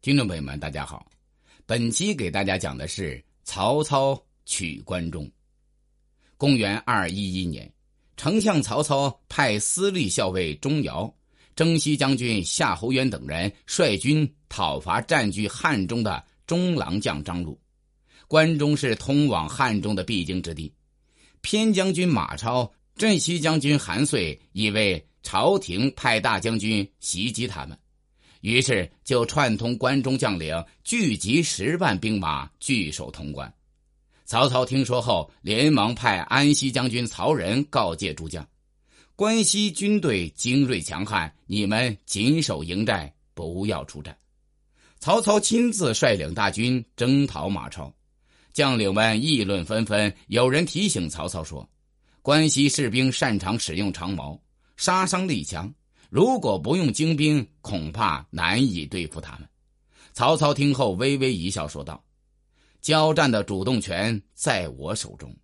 听众朋友们，大家好，本期给大家讲的是曹操取关中。公元二一一年，丞相曹操派司隶校尉钟繇、征西将军夏侯渊等人率军讨伐占据汉中的中郎将张鲁。关中是通往汉中的必经之地，偏将军马超、镇西将军韩遂以为朝廷派大将军袭击他们。于是就串通关中将领，聚集十万兵马，据守潼关。曹操听说后，连忙派安西将军曹仁告诫诸将：“关西军队精锐强悍，你们紧守营寨，不要出战。”曹操亲自率领大军征讨马超，将领们议论纷纷。有人提醒曹操说：“关西士兵擅长使用长矛，杀伤力强。”如果不用精兵，恐怕难以对付他们。曹操听后微微一笑，说道：“交战的主动权在我手中，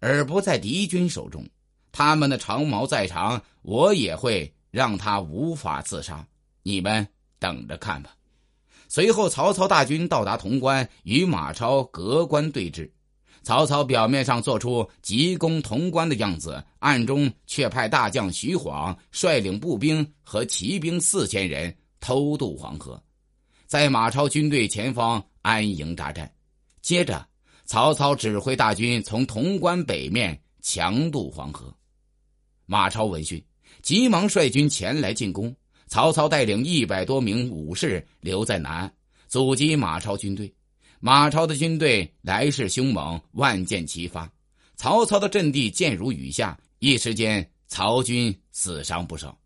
而不在敌军手中。他们的长矛再长，我也会让他无法自杀。你们等着看吧。”随后，曹操大军到达潼关，与马超隔关对峙。曹操表面上做出急攻潼关的样子，暗中却派大将徐晃率领步兵和骑兵四千人偷渡黄河，在马超军队前方安营扎寨。接着，曹操指挥大军从潼关北面强渡黄河。马超闻讯，急忙率军前来进攻。曹操带领一百多名武士留在南岸，阻击马超军队。马超的军队来势凶猛，万箭齐发，曹操的阵地箭如雨下，一时间曹军死伤不少。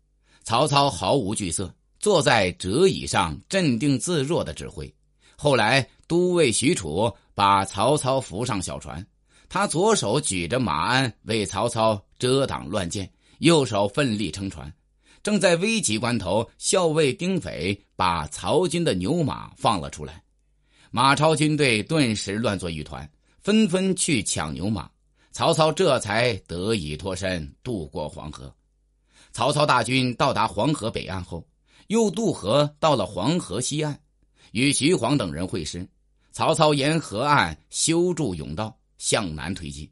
曹操毫无惧色，坐在折椅上，镇定自若的指挥。后来，都尉许褚把曹操扶上小船，他左手举着马鞍为曹操遮挡乱箭，右手奋力撑船。正在危急关头，校尉丁斐把曹军的牛马放了出来。马超军队顿时乱作一团，纷纷去抢牛马。曹操这才得以脱身，渡过黄河。曹操大军到达黄河北岸后，又渡河到了黄河西岸，与徐晃等人会师。曹操沿河岸修筑甬道，向南推进。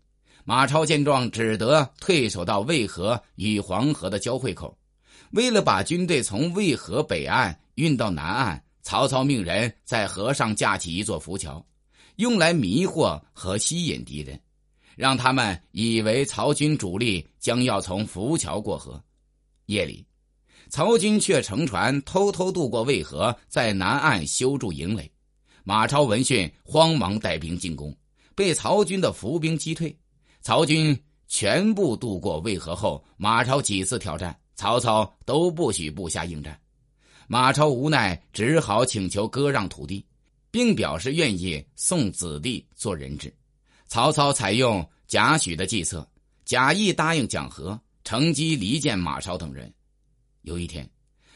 马超见状，只得退守到渭河与黄河的交汇口。为了把军队从渭河北岸运到南岸。曹操命人在河上架起一座浮桥，用来迷惑和吸引敌人，让他们以为曹军主力将要从浮桥过河。夜里，曹军却乘船偷偷渡过渭河，在南岸修筑营垒。马超闻讯，慌忙带兵进攻，被曹军的伏兵击退。曹军全部渡过渭河后，马超几次挑战，曹操都不许部下应战。马超无奈，只好请求割让土地，并表示愿意送子弟做人质。曹操采用贾诩的计策，假意答应讲和，乘机离间马超等人。有一天，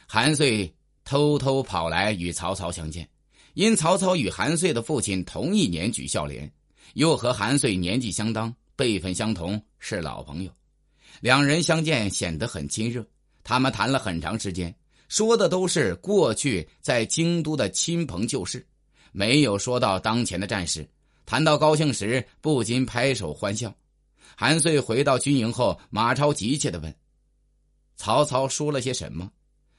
韩遂偷偷跑来与曹操相见，因曹操与韩遂的父亲同一年举孝廉，又和韩遂年纪相当，辈分相同，是老朋友，两人相见显得很亲热。他们谈了很长时间。说的都是过去在京都的亲朋旧事，没有说到当前的战事。谈到高兴时，不禁拍手欢笑。韩遂回到军营后，马超急切的问：“曹操说了些什么？”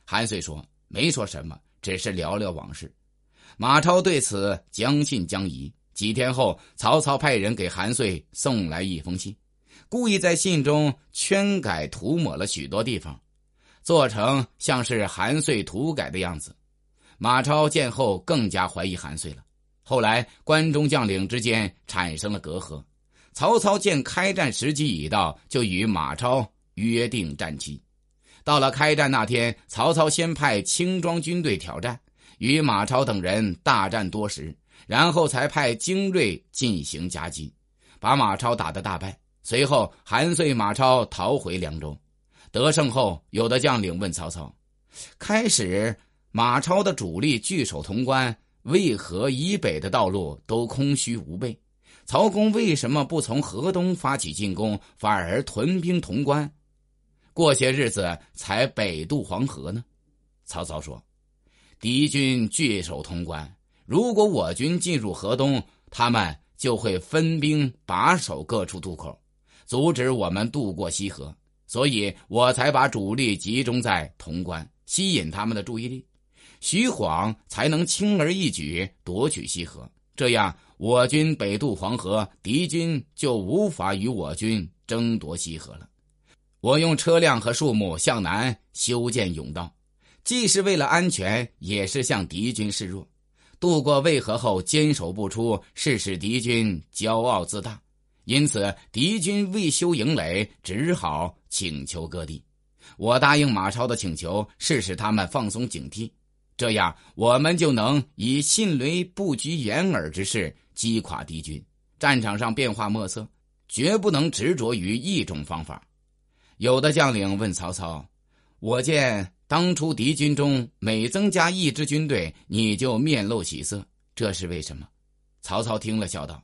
韩遂说：“没说什么，只是聊聊往事。”马超对此将信将疑。几天后，曹操派人给韩遂送来一封信，故意在信中圈改涂抹了许多地方。做成像是韩遂涂改的样子，马超见后更加怀疑韩遂了。后来关中将领之间产生了隔阂，曹操见开战时机已到，就与马超约定战期。到了开战那天，曹操先派轻装军队挑战，与马超等人大战多时，然后才派精锐进行夹击，把马超打得大败。随后，韩遂、马超逃回凉州。得胜后，有的将领问曹操：“开始马超的主力据守潼关，渭河以北的道路都空虚无备，曹公为什么不从河东发起进攻，反而屯兵潼关，过些日子才北渡黄河呢？”曹操说：“敌军据守潼关。如果我军进入河东，他们就会分兵把守各处渡口，阻止我们渡过西河。所以我才把主力集中在潼关，吸引他们的注意力。徐晃才能轻而易举夺取西河。这样，我军北渡黄河，敌军就无法与我军争夺西河了。我用车辆和树木向南修建甬道，既是为了安全，也是向敌军示弱。渡过渭河后坚守不出，是使敌军骄傲自大。因此，敌军未修营垒，只好请求割地。我答应马超的请求，是使他们放松警惕，这样我们就能以迅雷不及掩耳之势击垮敌军。战场上变化莫测，绝不能执着于一种方法。有的将领问曹操：“我见当初敌军中每增加一支军队，你就面露喜色，这是为什么？”曹操听了，笑道。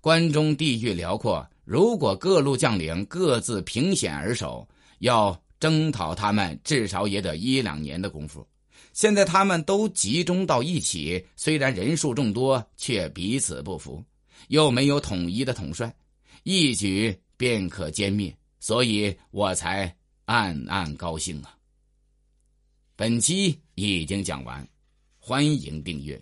关中地域辽阔，如果各路将领各自凭险而守，要征讨他们，至少也得一两年的功夫。现在他们都集中到一起，虽然人数众多，却彼此不服，又没有统一的统帅，一举便可歼灭，所以我才暗暗高兴啊。本期已经讲完，欢迎订阅。